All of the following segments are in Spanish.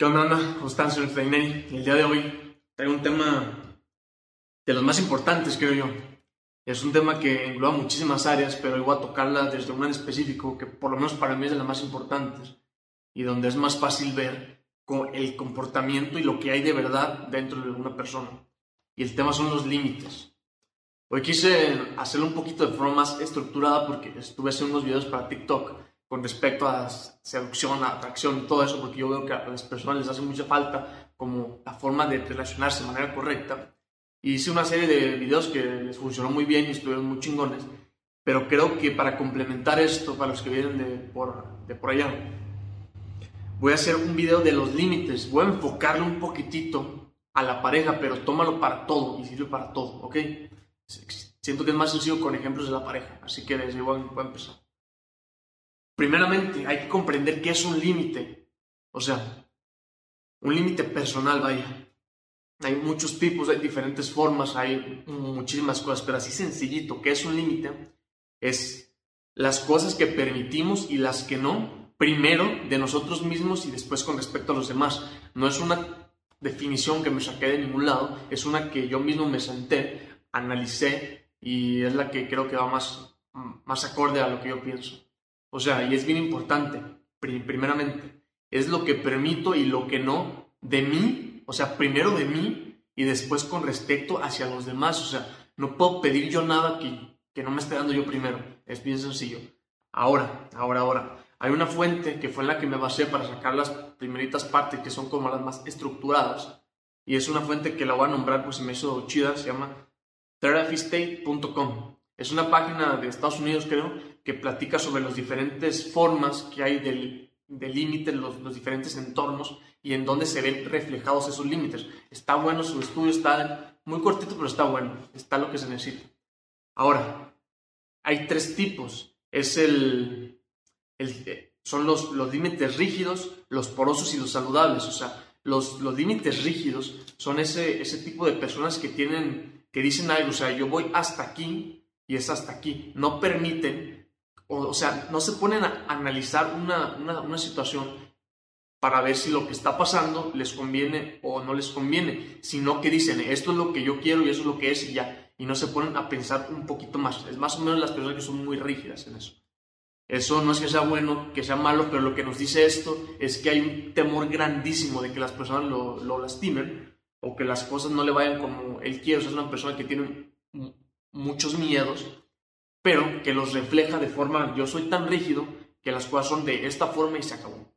¿Qué onda, onda? ¿Cómo están? El día de hoy traigo un tema de los más importantes, creo yo. Es un tema que engloba muchísimas áreas, pero hoy voy a tocarla desde una en específico, que por lo menos para mí es de las más importantes, y donde es más fácil ver el comportamiento y lo que hay de verdad dentro de una persona. Y el tema son los límites. Hoy quise hacerlo un poquito de forma más estructurada porque estuve haciendo unos videos para TikTok con respecto a seducción, a atracción todo eso, porque yo veo que a las personas les hace mucha falta como la forma de relacionarse de manera correcta. Hice una serie de videos que les funcionó muy bien y estuvieron muy chingones, pero creo que para complementar esto, para los que vienen de por, de por allá, voy a hacer un video de los límites, voy a enfocarlo un poquitito a la pareja, pero tómalo para todo y sirve para todo, ¿ok? Siento que es más sencillo con ejemplos de la pareja, así que desde voy a empezar. Primeramente, hay que comprender qué es un límite. O sea, un límite personal, vaya. Hay muchos tipos, hay diferentes formas, hay muchísimas cosas, pero así sencillito, ¿qué es un límite? Es las cosas que permitimos y las que no, primero de nosotros mismos y después con respecto a los demás. No es una definición que me saqué de ningún lado, es una que yo mismo me senté, analicé y es la que creo que va más, más acorde a lo que yo pienso. O sea, y es bien importante, primeramente, es lo que permito y lo que no de mí, o sea, primero de mí y después con respecto hacia los demás. O sea, no puedo pedir yo nada que, que no me esté dando yo primero. Es bien sencillo. Ahora, ahora, ahora. Hay una fuente que fue la que me basé para sacar las primeritas partes que son como las más estructuradas. Y es una fuente que la voy a nombrar, pues se me hizo chida, se llama therapystate.com. Es una página de Estados Unidos, creo, que platica sobre las diferentes formas que hay del, límite, los, los diferentes entornos y en dónde se ven reflejados esos límites. Está bueno su estudio, está muy cortito, pero está bueno, está lo que se necesita. Ahora, hay tres tipos. Es el, el son los, los límites rígidos, los porosos y los saludables. O sea, los, los límites rígidos son ese, ese tipo de personas que tienen, que dicen algo, o sea, yo voy hasta aquí y es hasta aquí. No permiten o, sea, no se ponen a analizar una, una, situación para ver si lo que está pasando les conviene o no les conviene, sino que dicen, esto es lo que yo quiero y eso es lo que es y ya, y no se ponen a pensar un poquito más. Es más o menos las personas que son muy rígidas en eso. Eso no es que sea bueno, que sea malo, pero lo que nos dice esto es que hay un temor grandísimo de que las personas lo, lo lastimen o que las cosas no le vayan como él quiere. O sea, es una persona que tiene muchos miedos pero que los refleja de forma, yo soy tan rígido que las cosas son de esta forma y se acabó.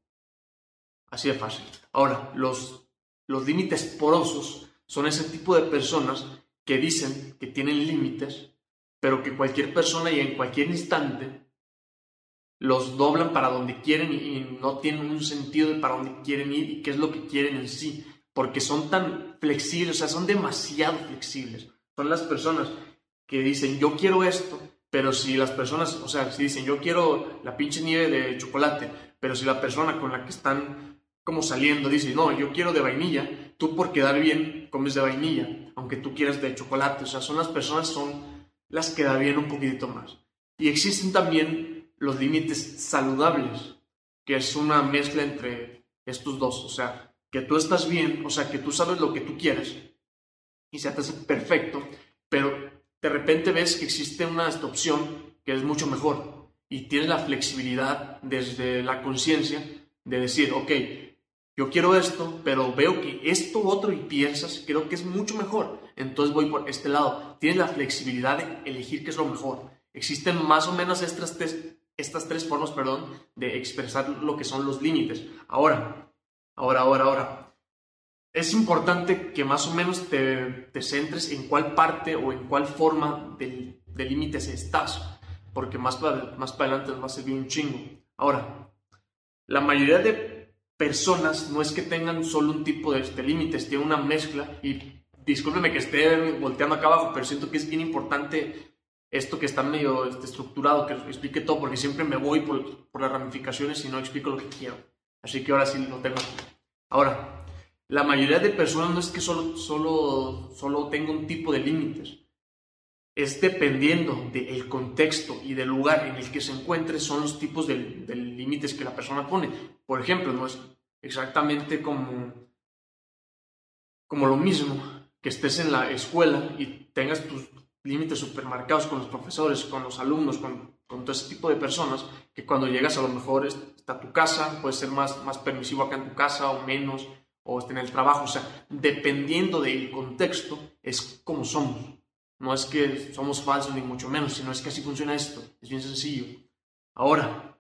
Así de fácil. Ahora, los, los límites porosos son ese tipo de personas que dicen que tienen límites, pero que cualquier persona y en cualquier instante los doblan para donde quieren y no tienen un sentido de para dónde quieren ir y qué es lo que quieren en sí, porque son tan flexibles, o sea, son demasiado flexibles. Son las personas que dicen, yo quiero esto, pero si las personas, o sea, si dicen, yo quiero la pinche nieve de chocolate, pero si la persona con la que están como saliendo dice, no, yo quiero de vainilla, tú por quedar bien comes de vainilla, aunque tú quieras de chocolate. O sea, son las personas, son las que da bien un poquitito más. Y existen también los límites saludables, que es una mezcla entre estos dos. O sea, que tú estás bien, o sea, que tú sabes lo que tú quieres y se te hace perfecto, pero de repente ves que existe una opción que es mucho mejor y tienes la flexibilidad desde la conciencia de decir, ok, yo quiero esto, pero veo que esto otro y piensas, creo que es mucho mejor, entonces voy por este lado. Tienes la flexibilidad de elegir qué es lo mejor. Existen más o menos estas tres, estas tres formas, perdón, de expresar lo que son los límites. Ahora, ahora, ahora, ahora es importante que más o menos te, centres en cuál parte o en cuál forma del, límite estás, porque más para, más para adelante va a servir un chingo. Ahora, la mayoría de personas no es que tengan solo un tipo de, este límites, tienen una mezcla y discúlpeme que esté volteando acá abajo, pero siento que es bien importante esto que está medio este, estructurado, que explique todo, porque siempre me voy por, por las ramificaciones y no explico lo que quiero. Así que ahora sí lo tengo. Ahora, la mayoría de personas no es que solo, solo, solo tenga un tipo de límites. Es dependiendo del contexto y del lugar en el que se encuentre, son los tipos de, límites que la persona pone. Por ejemplo, no es, exactamente como, como lo mismo que estés en la escuela y tengas tus límites supermercados con los profesores, con los alumnos, con, con, todo ese tipo de personas, que cuando llegas a lo mejor está tu casa, puede ser más, más permisivo acá en tu casa o menos, o en el trabajo, o sea, dependiendo del contexto, es como somos. No es que somos falsos ni mucho menos, sino es que así funciona esto, es bien sencillo. Ahora,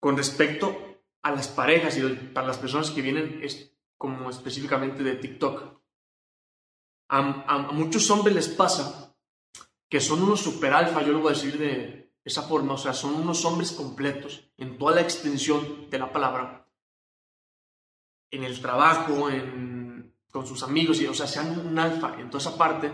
con respecto a las parejas y para las personas que vienen es como específicamente de TikTok, a, a muchos hombres les pasa que son unos super alfa, yo lo voy a decir de esa forma, o sea, son unos hombres completos en toda la extensión de la palabra, en el trabajo, en, con sus amigos, y, o sea, sean un alfa en toda esa parte,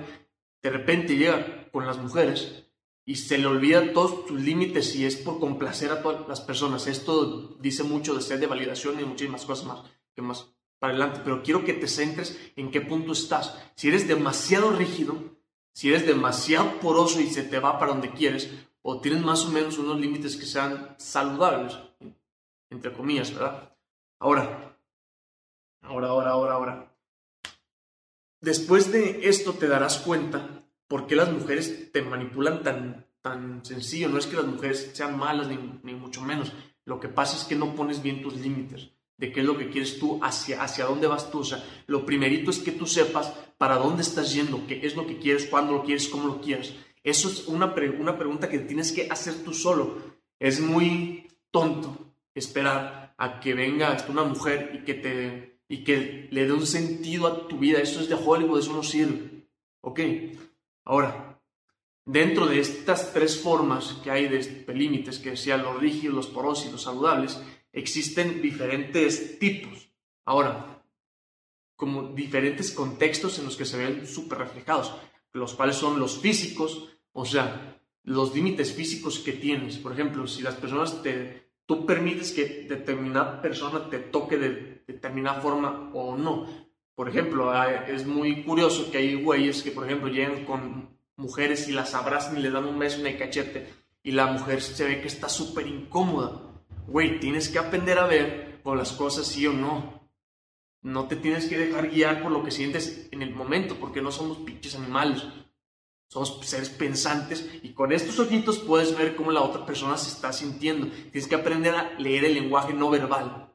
de repente llega con las mujeres y se le olvida todos sus límites y es por complacer a todas las personas. Esto dice mucho de ser de validación y muchísimas cosas más que más para adelante, pero quiero que te centres en qué punto estás. Si eres demasiado rígido, si eres demasiado poroso y se te va para donde quieres, o tienes más o menos unos límites que sean saludables, entre comillas, ¿verdad? Ahora, ahora, ahora, ahora, ahora. Después de esto te darás cuenta por qué las mujeres te manipulan tan, tan sencillo. No es que las mujeres sean malas, ni, ni mucho menos. Lo que pasa es que no pones bien tus límites de qué es lo que quieres tú, hacia, hacia dónde vas tú. O sea, lo primerito es que tú sepas para dónde estás yendo, qué es lo que quieres, cuándo lo quieres, cómo lo quieres. Eso es una, una pregunta que tienes que hacer tú solo. Es muy tonto esperar a que venga una mujer y que, te, y que le dé un sentido a tu vida. Eso es de Hollywood, eso no sirve. ¿Ok? Ahora, dentro de estas tres formas que hay de, límites, que sean los rígidos, los porosos y los saludables, existen diferentes tipos. Ahora, como diferentes contextos en los que se ven súper reflejados, los cuales son los físicos, o sea, los límites físicos que tienes. Por ejemplo, si las personas te, tú permites que determinada persona te toque de determinada forma o no. Por ejemplo, es muy curioso que hay güeyes que, por ejemplo, llegan con mujeres y las abrazan y le dan un beso en el cachete y la mujer se ve que está súper incómoda güey, tienes que aprender a ver por las cosas sí o no. No te tienes que dejar guiar por lo que sientes en el momento, porque no somos pinches animales. Somos seres pensantes y con estos ojitos puedes ver cómo la otra persona se está sintiendo. Tienes que aprender a leer el lenguaje no verbal.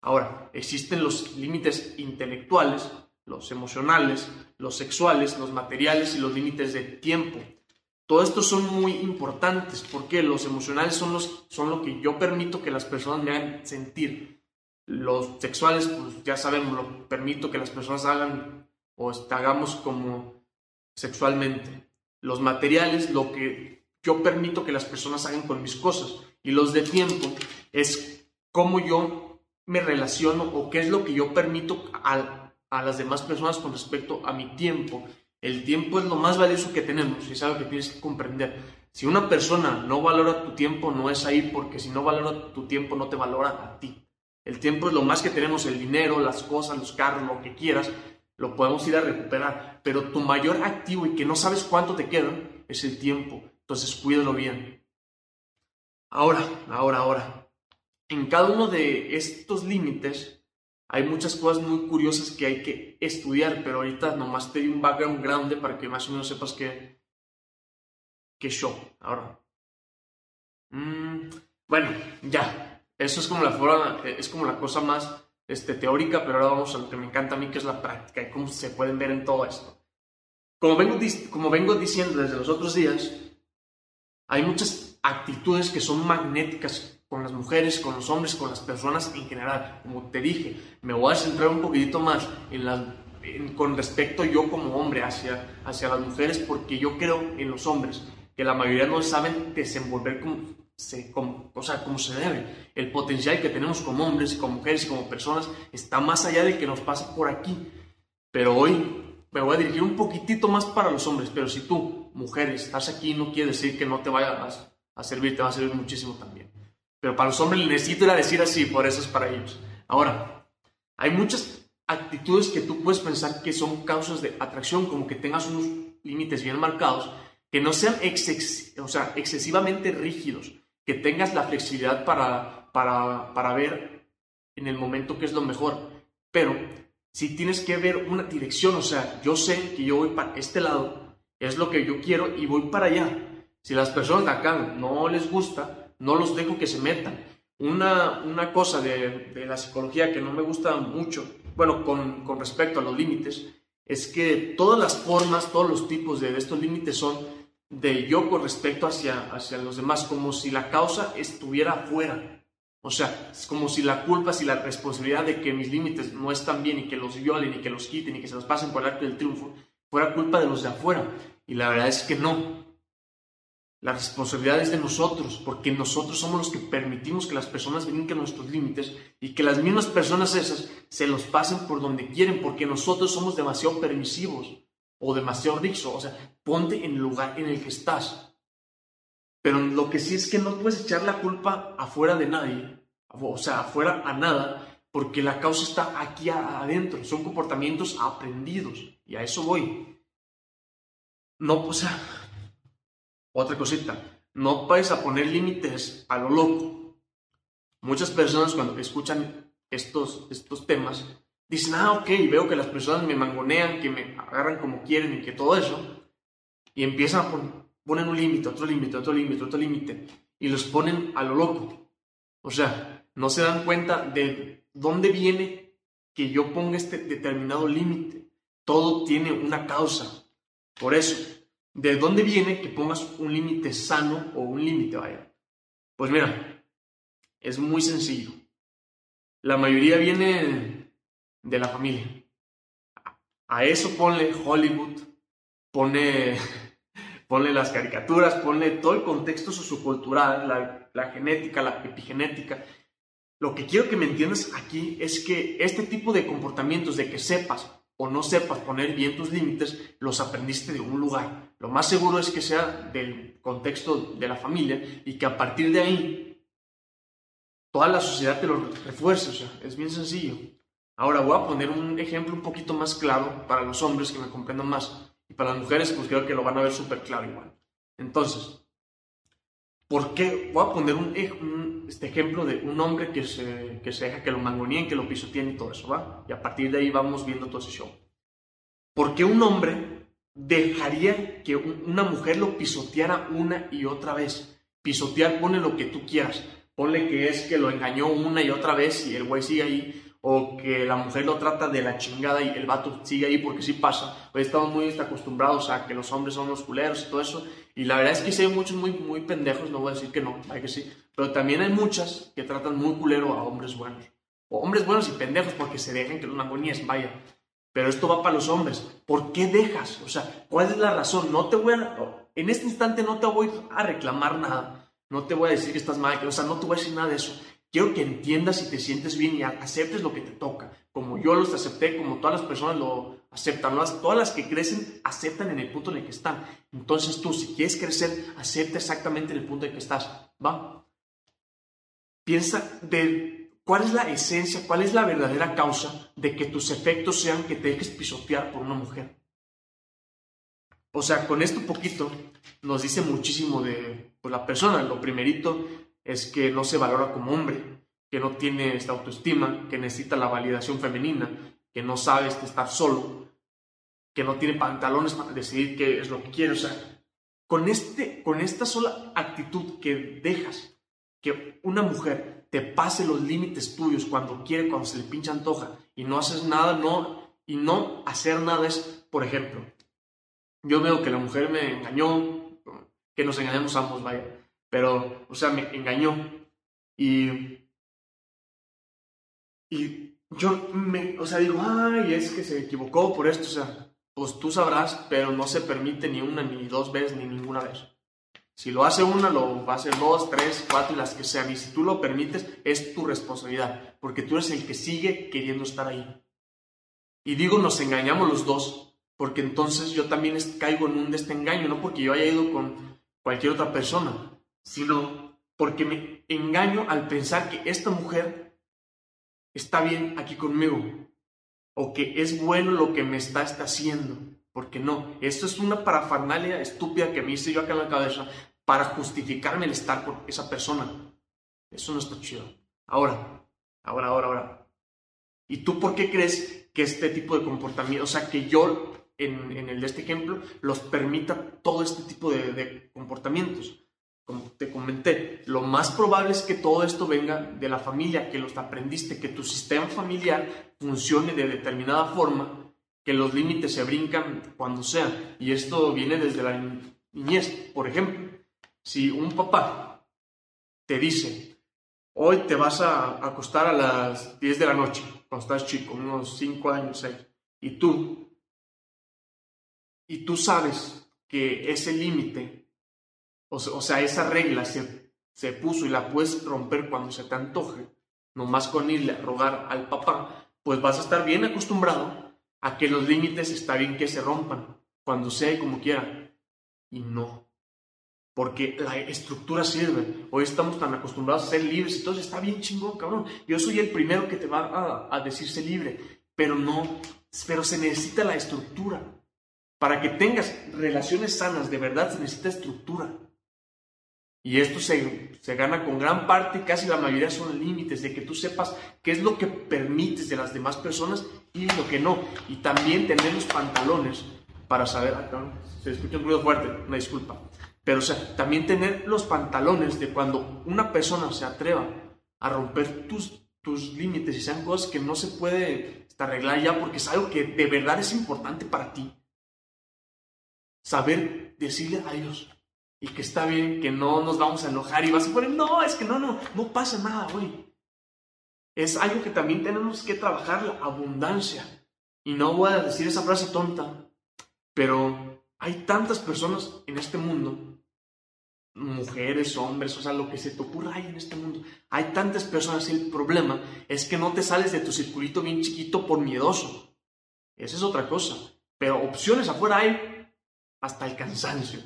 Ahora, existen los límites intelectuales, los emocionales, los sexuales, los materiales y los límites de tiempo. Todo esto son muy importantes porque los emocionales son, los, son lo que yo permito que las personas me hagan sentir. Los sexuales, pues ya sabemos, lo permito que las personas hagan o hagamos como sexualmente. Los materiales, lo que yo permito que las personas hagan con mis cosas. Y los de tiempo es cómo yo me relaciono o qué es lo que yo permito a, a las demás personas con respecto a mi tiempo el tiempo es lo más valioso que tenemos y es algo que tienes que comprender. Si una persona no valora tu tiempo, no es ahí porque si no valora tu tiempo, no te valora a ti. El tiempo es lo más que tenemos, el dinero, las cosas, los carros, lo que quieras, lo podemos ir a recuperar. Pero tu mayor activo y que no sabes cuánto te queda es el tiempo. Entonces cuídalo bien. Ahora, ahora, ahora. En cada uno de estos límites hay muchas cosas muy curiosas que hay que estudiar, pero ahorita nomás te di un background grande para que más o menos sepas qué, qué show. Ahora. Mm, bueno, ya. Eso es como la forma, es como la cosa más este, teórica, pero ahora vamos a lo que me encanta a mí, que es la práctica y cómo se pueden ver en todo esto. Como vengo, como vengo diciendo desde los otros días, hay muchas actitudes que son magnéticas con las mujeres, con los hombres, con las personas en general. Como te dije, me voy a centrar un poquitito más en con respecto yo como hombre hacia, hacia las mujeres, porque yo creo en los hombres, que la mayoría no saben desenvolver como se, como, o sea, como se debe. El potencial que tenemos como hombres y como mujeres y como personas está más allá de que nos pasa por aquí. Pero hoy me voy a dirigir un poquitito más para los hombres, pero si tú, mujeres, estás aquí, no quiere decir que no te vaya a, a servir, te va a servir muchísimo también. Pero para los hombres necesito ir a decir así, por eso es para ellos. Ahora, hay muchas actitudes que tú puedes pensar que son causas de atracción, como que tengas unos límites bien marcados, que no sean o sea, excesivamente rígidos, que tengas la flexibilidad para, para, para ver en el momento que es lo mejor. Pero si tienes que ver una dirección, o sea, yo sé que yo voy para este lado, es lo que yo quiero y voy para allá. Si las personas de acá no les gusta, no los dejo que se metan. Una, una cosa de, de la psicología que no me gusta mucho, bueno, con, con respecto a los límites, es que todas las formas, todos los tipos de, estos límites son de yo con respecto hacia, hacia los demás, como si la causa estuviera afuera. O sea, es como si la culpa, si la responsabilidad de que mis límites no están bien y que los violen y que los quiten y que se los pasen por el acto del triunfo, fuera culpa de los de afuera. Y la verdad es que no. La responsabilidad es de nosotros, porque nosotros somos los que permitimos que las personas brinquen nuestros límites y que las mismas personas esas se los pasen por donde quieren, porque nosotros somos demasiado permisivos o demasiado rixos. O sea, ponte en el lugar en el que estás. Pero lo que sí es que no puedes echar la culpa afuera de nadie, o sea, afuera a nada, porque la causa está aquí adentro. Son comportamientos aprendidos y a eso voy. No, o sea, otra cosita, no vayas a poner límites a lo loco. Muchas personas cuando escuchan estos, estos temas dicen, ah, ok, veo que las personas me mangonean, que me agarran como quieren y que todo eso. Y empiezan a poner un límite, otro límite, otro límite, otro límite. Y los ponen a lo loco. O sea, no se dan cuenta de dónde viene que yo ponga este determinado límite. Todo tiene una causa. Por eso, ¿De dónde viene que pongas un límite sano o un límite, vaya? Pues mira, es muy sencillo. La mayoría viene de la familia. A eso ponle Hollywood, pone, ponle las caricaturas, ponle todo el contexto sociocultural, la, la genética, la epigenética. Lo que quiero que me entiendas aquí es que este tipo de comportamientos, de que sepas o no sepas poner bien tus límites, los aprendiste de un lugar. Lo más seguro es que sea del contexto de la familia y que a partir de ahí toda la sociedad te lo refuerce. O sea, es bien sencillo. Ahora voy a poner un ejemplo un poquito más claro para los hombres que me comprendan más. Y para las mujeres, pues creo que lo van a ver súper claro igual. Entonces, ¿por qué? Voy a poner este ejemplo de un hombre que se, que se deja que lo mangoneen, que lo pisoteen y todo eso, ¿va? Y a partir de ahí vamos viendo todo ese show. ¿Por qué un hombre dejaría que una mujer lo pisoteara una y otra vez? Pisotear, pone lo que tú quieras. Ponle que es que lo engañó una y otra vez y el güey sigue ahí. O que la mujer lo trata de la chingada y el vato sigue ahí porque sí pasa. Hoy estamos muy acostumbrados a que los hombres son los culeros y todo eso. Y la verdad es que sí hay muchos muy, muy pendejos, no voy a decir que no, hay que sí. Pero también hay muchas que tratan muy culero a hombres buenos. O hombres buenos y pendejos porque se dejan que los mangoníes, vaya. Pero esto va para los hombres. ¿Por qué dejas? O sea, ¿cuál es la razón? No te voy a... En este instante no te voy a reclamar nada. No te voy a decir que estás mal. O sea, no te voy a decir nada de eso. Quiero que entiendas y te sientes bien y aceptes lo que te toca. Como yo los acepté, como todas las personas lo aceptan. Todas las que crecen aceptan en el punto en el que están. Entonces tú, si quieres crecer, acepta exactamente en el punto en el que estás. ¿Va? Piensa de ¿Cuál es la esencia, cuál es la verdadera causa de que tus efectos sean que te dejes pisotear por una mujer? O sea, con esto poquito nos dice muchísimo de pues, la persona. Lo primerito es que no se valora como hombre, que no tiene esta autoestima, que necesita la validación femenina, que no sabe estar solo, que no tiene pantalones para decidir qué es lo que quiere. O sea, con, este, con esta sola actitud que dejas que una mujer te pase los límites tuyos cuando quiere, cuando se le pincha antoja y no haces nada, no, y no hacer nada es, por ejemplo, yo veo que la mujer me engañó, que nos engañamos ambos, vaya, pero, o sea, me engañó y, y yo me, o sea, digo, ay, es que se equivocó por esto, o sea, pues tú sabrás, pero no se permite ni una, ni dos veces, ni ninguna vez. Si lo hace una, lo va a hacer dos, tres, cuatro y las que sean. Y si tú lo permites, es tu responsabilidad, porque tú eres el que sigue queriendo estar ahí. Y digo, nos engañamos los dos, porque entonces yo también caigo en un destengaño, no porque yo haya ido con cualquier otra persona, sino porque me engaño al pensar que esta mujer está bien aquí conmigo, o que es bueno lo que me está, está haciendo. Porque no, esto es una parafernalia estúpida que me hice yo acá en la cabeza para justificarme el estar con esa persona. Eso no está chido. Ahora, Ahora, ahora, ahora. ¿Y tú por qué crees que este tipo de comportamiento, o sea, que yo en, el de este ejemplo, los permita todo este tipo de comportamientos? Te comenté, lo más probable es que todo esto venga de la familia, que los aprendiste, que tu sistema familiar funcione de determinada forma, que los límites se brincan cuando sea. Y esto viene desde la niñez. Por ejemplo, si un papá te dice, hoy te vas a acostar a las 10 de la noche, cuando estás chico, unos 5 años, 6, y tú, y tú sabes que ese límite, o, sea, esa regla se, se puso y la puedes romper cuando se te antoje, nomás con irle a rogar al papá, pues vas a estar bien acostumbrado a que los límites está bien que se rompan, cuando sea y como quiera. Y no porque la estructura sirve. Hoy estamos tan acostumbrados a ser libres, todo está bien chingón, cabrón. Yo soy el primero que te va a, a decirse libre, pero no, pero se necesita la estructura. Para que tengas relaciones sanas, de verdad se necesita estructura. Y esto se, se, gana con gran parte, casi la mayoría son límites, de que tú sepas qué es lo que permites de las demás personas y lo que no. Y también tener los pantalones para saber, ah, se escucha un ruido fuerte, una disculpa. Pero, o sea, también tener los pantalones de cuando una persona se atreva a romper tus, tus límites y sean cosas que no se puede arreglar ya porque es algo que de verdad es importante para ti. Saber decirle a ellos y que está bien, que no nos vamos a enojar y vas a poner, no, es que no, no, no pasa nada, güey. Es algo que también tenemos que trabajar, la abundancia. Y no voy a decir esa frase tonta, pero hay tantas personas en este mundo mujeres, hombres, o sea, lo que se te ocurra hay en este mundo. Hay tantas personas y el problema es que no te sales de tu circulito bien chiquito por miedoso. Esa es otra cosa. Pero opciones afuera hay hasta el cansancio.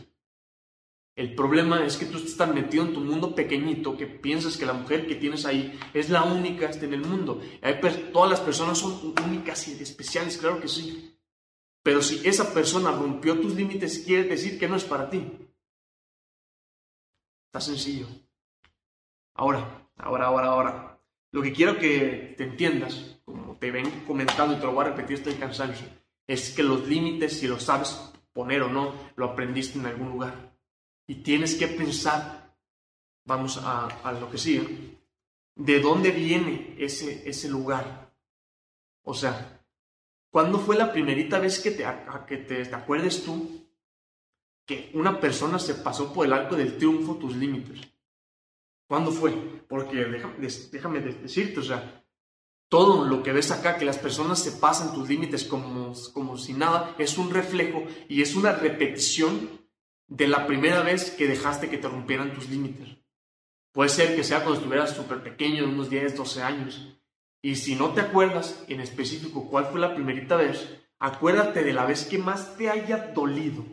El problema es que tú estás metido en tu mundo pequeñito que piensas que la mujer que tienes ahí es la única en el mundo. todas las personas son únicas y especiales, claro que sí. Pero si esa persona rompió tus límites, quiere decir que no es para ti. Está sencillo. Ahora, ahora, ahora, ahora. Lo que quiero que te entiendas, como te ven comentando y te lo voy a repetir, estoy cansancio, es que los límites, si lo sabes poner o no, lo aprendiste en algún lugar. Y tienes que pensar, vamos a, a lo que sigue, de dónde viene ese, ese lugar. O sea, ¿cuándo fue la primerita vez que te, que te, te acuerdes tú que una persona se pasó por el arco del triunfo tus límites. ¿Cuándo fue? Porque déjame, decirte, o sea, todo lo que ves acá, que las personas se pasan tus límites como, como si nada, es un reflejo y es una repetición de la primera vez que dejaste que te rompieran tus límites. Puede ser que sea cuando estuvieras súper pequeño, unos 10, 12 años. Y si no te acuerdas en específico cuál fue la primerita vez, acuérdate de la vez que más te haya dolido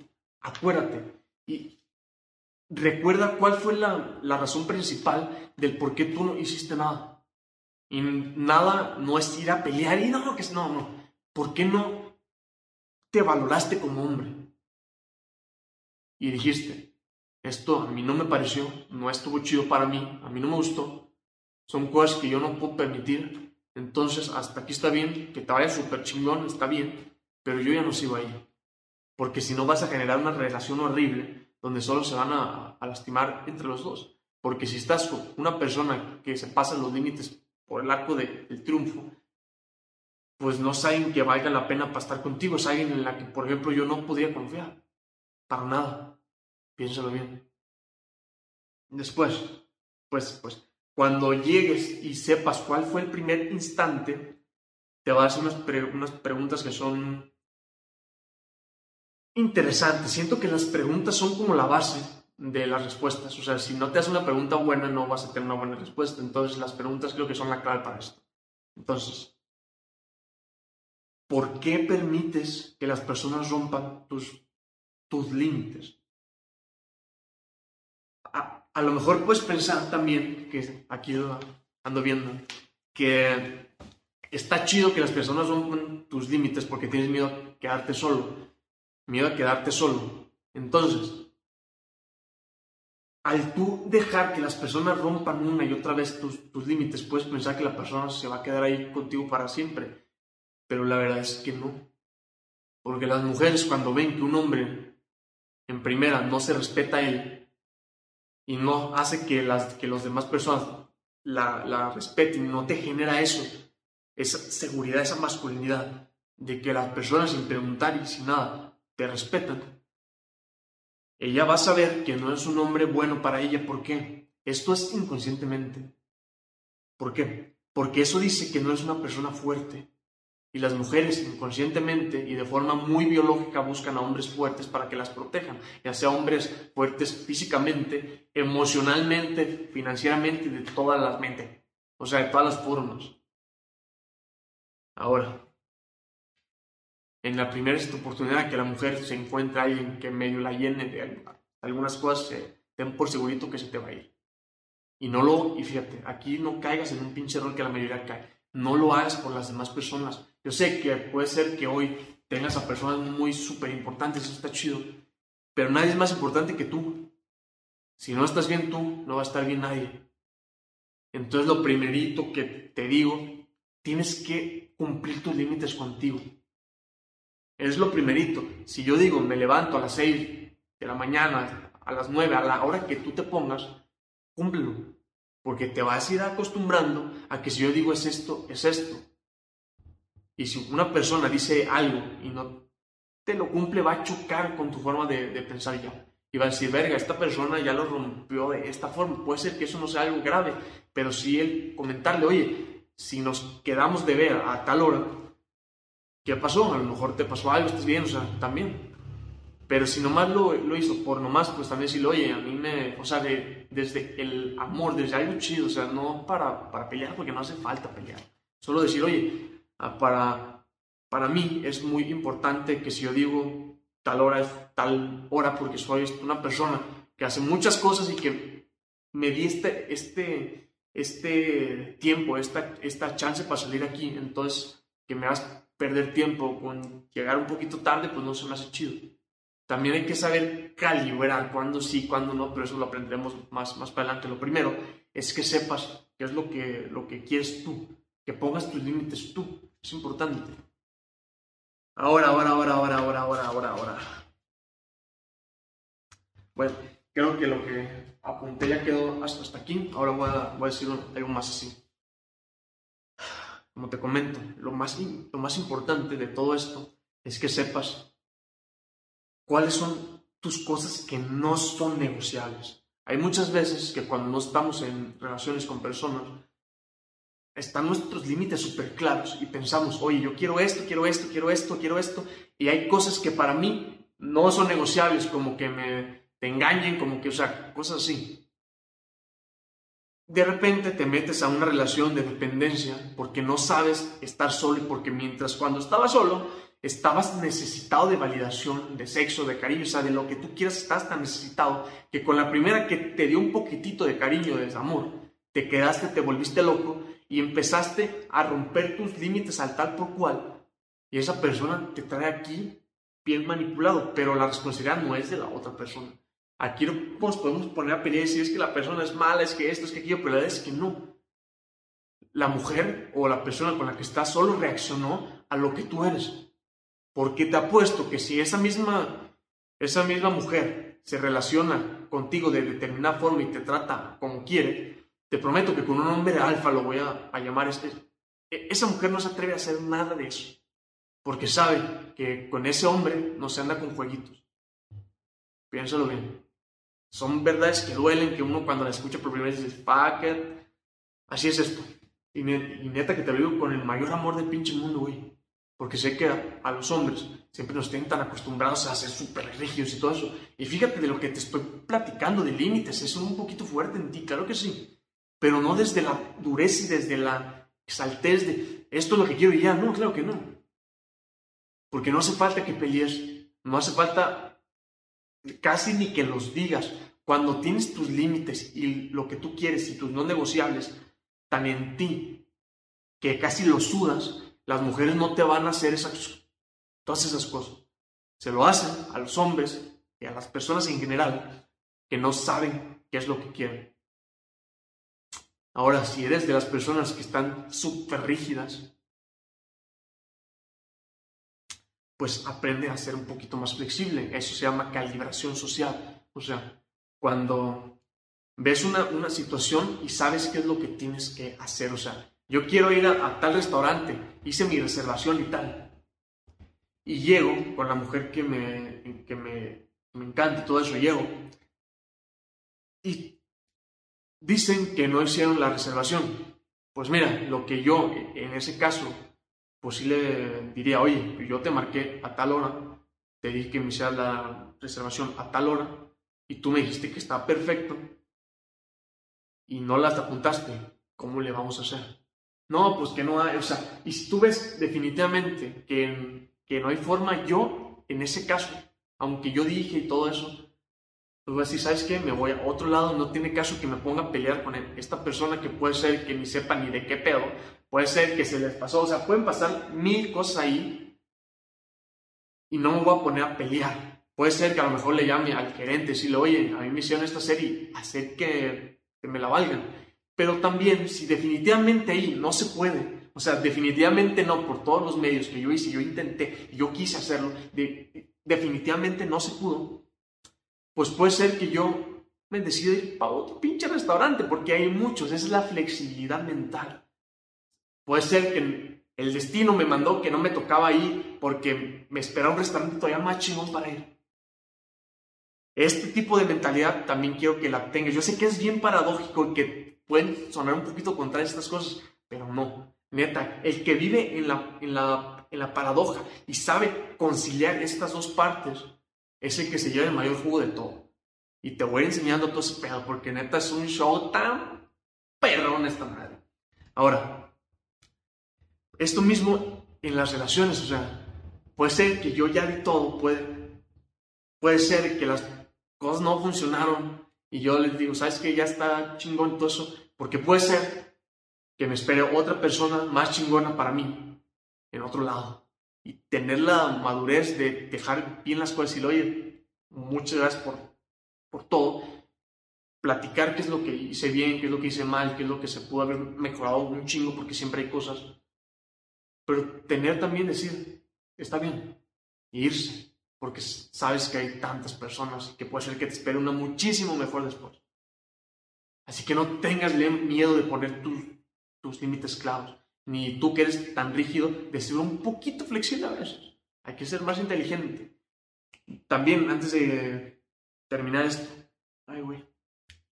Acuérdate y recuerda cuál fue la, razón principal del por qué tú no hiciste nada. Y nada no es ir a pelear y no, que no, no. ¿Por qué no te valoraste como hombre? Y dijiste, esto a mí no me pareció, no estuvo chido para mí, a mí no me gustó, son cosas que yo no puedo permitir. Entonces, hasta aquí está bien, que te vaya súper chingón, está bien, pero yo ya no sigo ahí porque si no vas a generar una relación horrible donde solo se van a, lastimar entre los dos. Porque si estás con una persona que se pasa los límites por el arco del triunfo, pues no alguien que valga la pena para estar contigo, es alguien en la que, por ejemplo, yo no podría confiar. Para nada. Piénsalo bien. Después, pues, pues, cuando llegues y sepas cuál fue el primer instante, te va a hacer unas, unas preguntas que son interesante. Siento que las preguntas son como la base de las respuestas. O sea, si no te haces una pregunta buena, no vas a tener una buena respuesta. Entonces, las preguntas creo que son la clave para esto. Entonces, ¿por qué permites que las personas rompan tus, tus límites? A, a lo mejor puedes pensar también, que aquí lo ando viendo, que está chido que las personas rompan tus límites porque tienes miedo a quedarte solo miedo a quedarte solo. Entonces, al tú dejar que las personas rompan una y otra vez tus, tus límites, puedes pensar que la persona se va a quedar ahí contigo para siempre. Pero la verdad es que no. Porque las mujeres cuando ven que un hombre en primera no se respeta a él y no hace que, las, que los demás personas la, la respeten, no te genera eso, esa seguridad, esa masculinidad de que las personas sin preguntar y sin nada te respetan, ella va a saber que no es un hombre bueno para ella. ¿Por qué? Esto es inconscientemente. ¿Por qué? Porque eso dice que no es una persona fuerte. Y las mujeres inconscientemente y de forma muy biológica buscan a hombres fuertes para que las protejan, ya sea hombres fuertes físicamente, emocionalmente, financieramente, de todas las mentes, o sea, de todas las formas. Ahora, en la primera oportunidad que la mujer se encuentra alguien que medio la llene de algunas cosas, ten por segurito que se te va a ir. Y no lo, y fíjate, aquí no caigas en un pinche error que la mayoría cae. No lo hagas por las demás personas. Yo sé que puede ser que hoy tengas a personas muy súper importantes, eso está chido, pero nadie es más importante que tú. Si no estás bien tú, no va a estar bien nadie. Entonces lo primerito que te digo, tienes que cumplir tus límites contigo. Es lo primerito. Si yo digo, me levanto a las 6 de la mañana, a las 9, a la hora que tú te pongas, cúmplelo. Porque te vas a ir acostumbrando a que si yo digo es esto, es esto. Y si una persona dice algo y no te lo cumple, va a chocar con tu forma de, pensar ya. Y va a decir, verga, esta persona ya lo rompió de esta forma. Puede ser que eso no sea algo grave, pero si el comentarle, oye, si nos quedamos de ver a tal hora, ¿qué pasó? A lo mejor te pasó algo, estás bien, o sea, también. Pero si nomás lo, lo hizo por nomás, pues también decirle, oye, a mí me, o sea, de, desde el amor, desde algo chido, o sea, no para, para pelear, porque no hace falta pelear. Solo decir, oye, ah, para, para mí es muy importante que si yo digo tal hora es tal hora, porque soy una persona que hace muchas cosas y que me di este, este, este tiempo, esta, esta chance para salir aquí, entonces que me hagas perder tiempo con llegar un poquito tarde, pues no se me hace chido. También hay que saber calibrar cuándo sí, cuándo no, pero eso lo aprenderemos más, más para adelante. Lo primero es que sepas qué es lo que, lo que quieres tú, que pongas tus límites tú. Es importante. Ahora, ahora, ahora, ahora, ahora, ahora, ahora, ahora. Bueno, creo que lo que apunté ya quedó hasta, hasta aquí. Ahora voy a, voy a decir algo más así como te comento, lo más, lo más importante de todo esto es que sepas cuáles son tus cosas que no son negociables. Hay muchas veces que cuando no estamos en relaciones con personas, están nuestros límites súper claros y pensamos, oye, yo quiero esto, quiero esto, quiero esto, quiero esto, y hay cosas que para mí no son negociables, como que me te engañen, como que, o sea, cosas así de repente te metes a una relación de dependencia porque no sabes estar solo y porque mientras cuando estabas solo estabas necesitado de validación, de sexo, de cariño, o sea, de lo que tú quieras, estás tan necesitado que con la primera que te dio un poquitito de cariño, de amor, te quedaste, te volviste loco y empezaste a romper tus límites al tal por cual y esa persona te trae aquí bien manipulado, pero la responsabilidad no es de la otra persona. Aquí nos podemos poner a pelear y decir es que la persona es mala, es que esto, es que aquello, pero la verdad es que no. La mujer o la persona con la que estás solo reaccionó a lo que tú eres. Porque te apuesto que si esa misma, esa misma mujer se relaciona contigo de determinada forma y te trata como quiere, te prometo que con un hombre alfa lo voy a, a llamar. Este, esa mujer no se atreve a hacer nada de eso. Porque sabe que con ese hombre no se anda con jueguitos. Piénsalo bien son verdades que duelen, que uno cuando las escucha por primera vez dice, fuck it. Así es esto. Y, neta que te lo digo con el mayor amor del pinche mundo, güey. Porque sé que a, los hombres siempre nos tienen tan acostumbrados a ser súper rígidos y todo eso. Y fíjate de lo que te estoy platicando de límites, eso es un poquito fuerte en ti, claro que sí. Pero no desde la dureza y desde la exaltez de esto es lo que quiero y ya. No, claro que no. Porque no hace falta que pelees, no hace falta casi ni que los digas. Cuando tienes tus límites y lo que tú quieres y tus no negociables tan en ti que casi lo sudas, las mujeres no te van a hacer esas, todas esas cosas. Se lo hacen a los hombres y a las personas en general que no saben qué es lo que quieren. Ahora, si eres de las personas que están súper rígidas, pues aprende a ser un poquito más flexible. Eso se llama calibración social. O sea, cuando ves una, una situación y sabes qué es lo que tienes que hacer. O sea, yo quiero ir a, tal restaurante, hice mi reservación y tal. Y llego con la mujer que me, que me, me encanta y todo eso, llego. Y dicen que no hicieron la reservación. Pues mira, lo que yo en ese caso, pues sí le diría, oye, yo te marqué a tal hora, te dije que me hicieras la reservación a tal hora y tú me dijiste que está perfecto y no las apuntaste, ¿cómo le vamos a hacer? No, pues que no hay, o sea, y si tú ves definitivamente que, que no hay forma, yo, en ese caso, aunque yo dije y todo eso, pues voy a decir, ¿sabes qué? Me voy a otro lado, no tiene caso que me ponga a pelear con esta persona que puede ser que ni sepa ni de qué pedo, puede ser que se les pasó, o sea, pueden pasar mil cosas ahí y no me voy a poner a pelear. Puede ser que a lo mejor le llame al gerente y decirle, oye, a mí me hicieron esta serie, hacer que, que me la valgan. Pero también, si definitivamente ahí no se puede, o sea, definitivamente no, por todos los medios que yo hice, yo intenté, yo quise hacerlo, definitivamente no se pudo, pues puede ser que yo me decida ir para otro pinche restaurante, porque hay muchos, es la flexibilidad mental. Puede ser que el destino me mandó que no me tocaba ahí porque me esperaba un restaurante todavía más chingón para ir. Este tipo de mentalidad también quiero que la tengas. Yo sé que es bien paradójico que pueden sonar un poquito contra estas cosas, pero no. Neta, el que vive en la, en la, en la paradoja y sabe conciliar estas dos partes, es el que se lleva el mayor jugo de todo. Y te voy enseñando todo ese pedo, porque neta es un show tan perrón esta madre. Ahora, esto mismo en las relaciones, o sea, puede ser que yo ya di todo, puede, puede ser que las cosas no funcionaron y yo les digo, ¿sabes que Ya está chingón todo eso, porque puede ser que me espere otra persona más chingona para mí en otro lado y tener la madurez de dejar bien las cosas y oye, muchas gracias por, por todo, platicar qué es lo que hice bien, qué es lo que hice mal, qué es lo que se pudo haber mejorado un chingo, porque siempre hay cosas, pero tener también decir, está bien, irse, porque sabes que hay tantas personas que puede ser que te espere una muchísimo mejor después. Así que no tengas miedo de poner tus, tus límites claros ni tú que eres tan rígido, de ser un poquito flexible a veces. Hay que ser más inteligente. También, antes de terminar esto, ay, güey,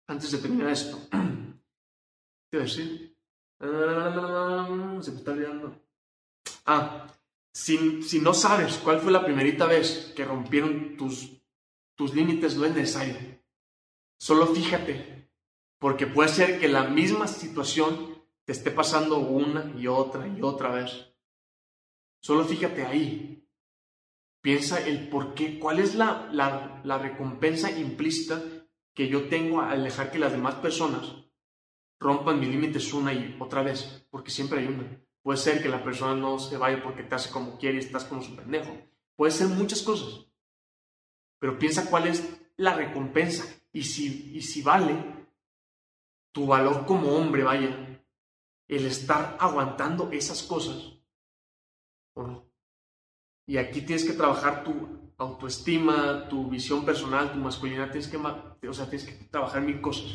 antes de terminar esto, ¿qué decir? Ah, se me está olvidando. Ah, si, no sabes cuál fue la primerita vez que rompieron tus, tus límites, no es necesario. Solo fíjate, porque puede ser que la misma situación te esté pasando una y otra y otra vez. Solo fíjate ahí. Piensa el por qué, cuál es la, la, recompensa implícita que yo tengo al dejar que las demás personas rompan mis límites una y otra vez, porque siempre hay una. Puede ser que la persona no se vaya porque te hace como quiere y estás como su pendejo. Puede ser muchas cosas. Pero piensa cuál es la recompensa y si, y si vale tu valor como hombre, vaya, el estar aguantando esas cosas o no. Y aquí tienes que trabajar tu autoestima, tu visión personal, tu masculinidad, tienes que, o sea, tienes que trabajar mil cosas,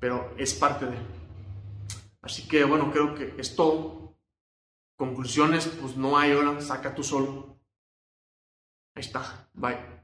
pero es parte de. Así que bueno, creo que es todo. Conclusiones, pues no hay hora, saca tú solo. Ahí está, bye.